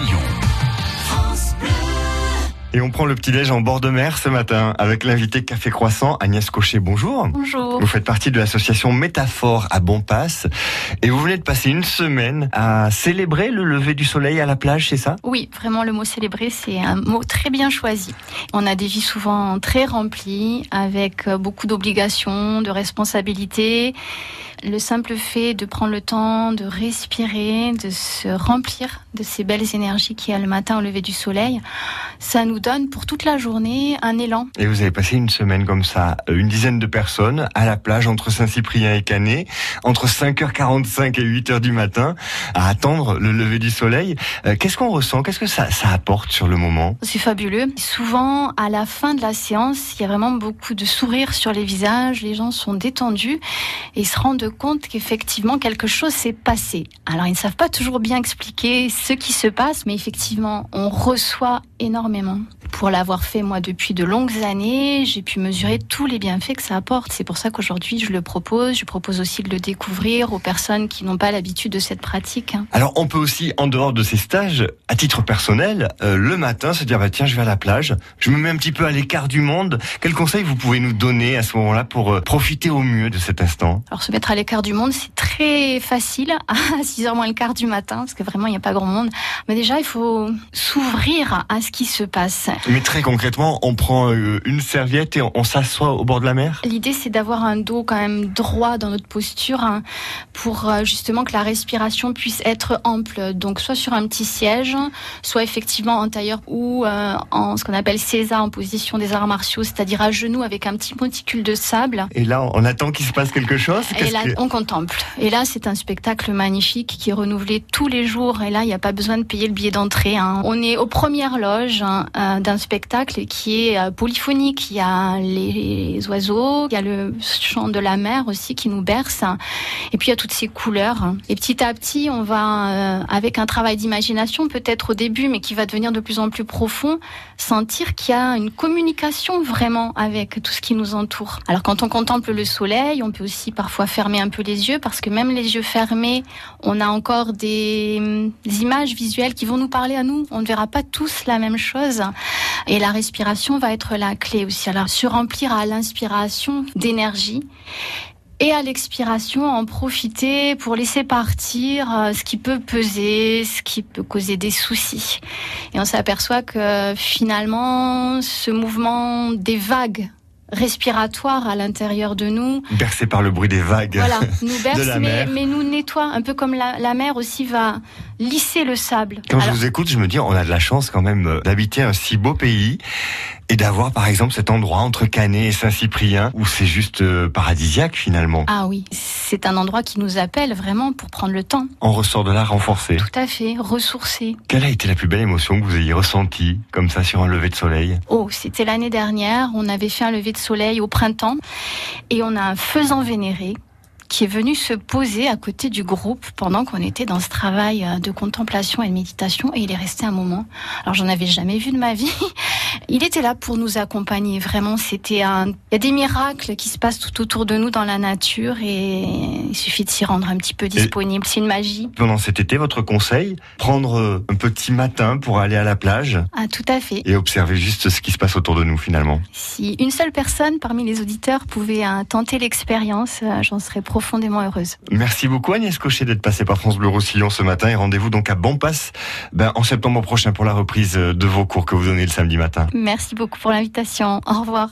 Roussillon. Et on prend le petit-déj en bord de mer ce matin avec l'invité Café Croissant, Agnès Cochet. Bonjour. Bonjour. Vous faites partie de l'association Métaphore à Bonpass et vous venez de passer une semaine à célébrer le lever du soleil à la plage, c'est ça? Oui, vraiment le mot célébrer, c'est un mot très bien choisi. On a des vies souvent très remplies avec beaucoup d'obligations, de responsabilités. Le simple fait de prendre le temps de respirer, de se remplir de ces belles énergies qu'il y a le matin au lever du soleil, ça nous donne pour toute la journée un élan. Et vous avez passé une semaine comme ça, une dizaine de personnes à la plage entre Saint-Cyprien et Canet, entre 5h45 et 8h du matin, à attendre le lever du soleil. Euh, Qu'est-ce qu'on ressent? Qu'est-ce que ça, ça apporte sur le moment? C'est fabuleux. Souvent, à la fin de la séance, il y a vraiment beaucoup de sourires sur les visages, les gens sont détendus et se rendent compte qu'effectivement quelque chose s'est passé. Alors ils ne savent pas toujours bien expliquer ce qui se passe, mais effectivement on reçoit énormément. Pour l'avoir fait moi depuis de longues années, j'ai pu mesurer tous les bienfaits que ça apporte. C'est pour ça qu'aujourd'hui je le propose. Je propose aussi de le découvrir aux personnes qui n'ont pas l'habitude de cette pratique. Alors on peut aussi, en dehors de ces stages, à titre personnel, euh, le matin se dire bah tiens je vais à la plage, je me mets un petit peu à l'écart du monde. Quels conseils vous pouvez nous donner à ce moment-là pour euh, profiter au mieux de cet instant? Alors se mettre à l'écart du monde, c'est très facile à 6h moins le quart du matin, parce que vraiment il n'y a pas grand monde. Mais déjà il faut s'ouvrir à ce qui se passe. Mais très concrètement, on prend euh, une serviette et on, s'assoit au bord de la mer? L'idée, c'est d'avoir un dos quand même droit dans notre posture hein, pour euh, justement que la respiration puisse être ample. Donc, soit sur un petit siège, soit effectivement en tailleur ou euh, en ce qu'on appelle César en position des arts martiaux, c'est-à-dire à genoux avec un petit monticule de sable. Et là, on attend qu'il se passe quelque chose? Et Qu'est-ce là, on contemple. Et là, c'est un spectacle magnifique qui est renouvelé tous les jours. Et là, il n'y a pas besoin de payer le billet d'entrée. hein. On est aux premières loges hein, euh, d'un spectacle qui est euh, polyphonique. Il y a les oiseaux, il y a le chant de la mer aussi qui nous berce. Et puis, il y a toutes ces couleurs. Et petit à petit, on va, euh, avec un travail d'imagination, peut-être au début, mais qui va devenir de plus en plus profond, sentir qu'il y a une communication vraiment avec tout ce qui nous entoure. Alors quand on contemple le soleil, on peut aussi parfois fermer un peu les yeux parce que même les yeux fermés, on a encore des, hum, des images visuelles qui vont nous parler à nous. On ne verra pas tous la même chose. Et la respiration va être la clé aussi. Alors se remplir à l'inspiration d'énergie et à l'expiration en profiter pour laisser partir euh, ce qui peut peser, ce qui peut causer des soucis. Et on s'aperçoit que finalement, ce mouvement des vagues respiratoires à l'intérieur de nous, Bercé par le bruit des vagues. voilà, nous berce, la mais, mer. mais nous nettoie, un peu comme la, la mer aussi va lisser le sable. Quand je vous écoute, je me dis, on a de la chance quand même euh, d'habiter un si beau pays et d'avoir par exemple cet endroit entre Canet et Saint-Cyprien où c'est juste euh, paradisiaque finalement. ah oui, c'est un endroit qui nous appelle vraiment pour prendre le temps. On ressort de là renforcé. Tout à fait, ressourcer. Quelle a été la plus belle émotion que vous ayez ressentie comme ça sur un lever de soleil? Oh, c'était l'année dernière. On avait fait un lever de soleil au printemps et on a un faisan vénéré qui est venu se poser à côté du groupe pendant qu'on était dans ce travail euh, de contemplation et de méditation et il est resté un moment. Alors j'en avais jamais vu de ma vie. Il était là pour nous accompagner. Vraiment, c'était un. Il y a des miracles qui se passent tout autour de nous dans la nature et il suffit de s'y rendre un petit peu disponible. C'est une magie. Pendant cet été, votre conseil, prendre euh, un petit matin pour aller à la plage Ah, tout à fait. et observer juste ce qui se passe autour de nous finalement. Si une seule personne parmi les auditeurs pouvait euh, tenter l'expérience, euh, j'en serais profondément heureuse. Merci beaucoup Agnès Cochet d'être passée par France Bleu Roussillon ce matin et rendez-vous donc à Bonpass ben, en septembre prochain pour la reprise de vos cours que vous donnez le samedi matin. Merci beaucoup pour l'invitation. Au revoir.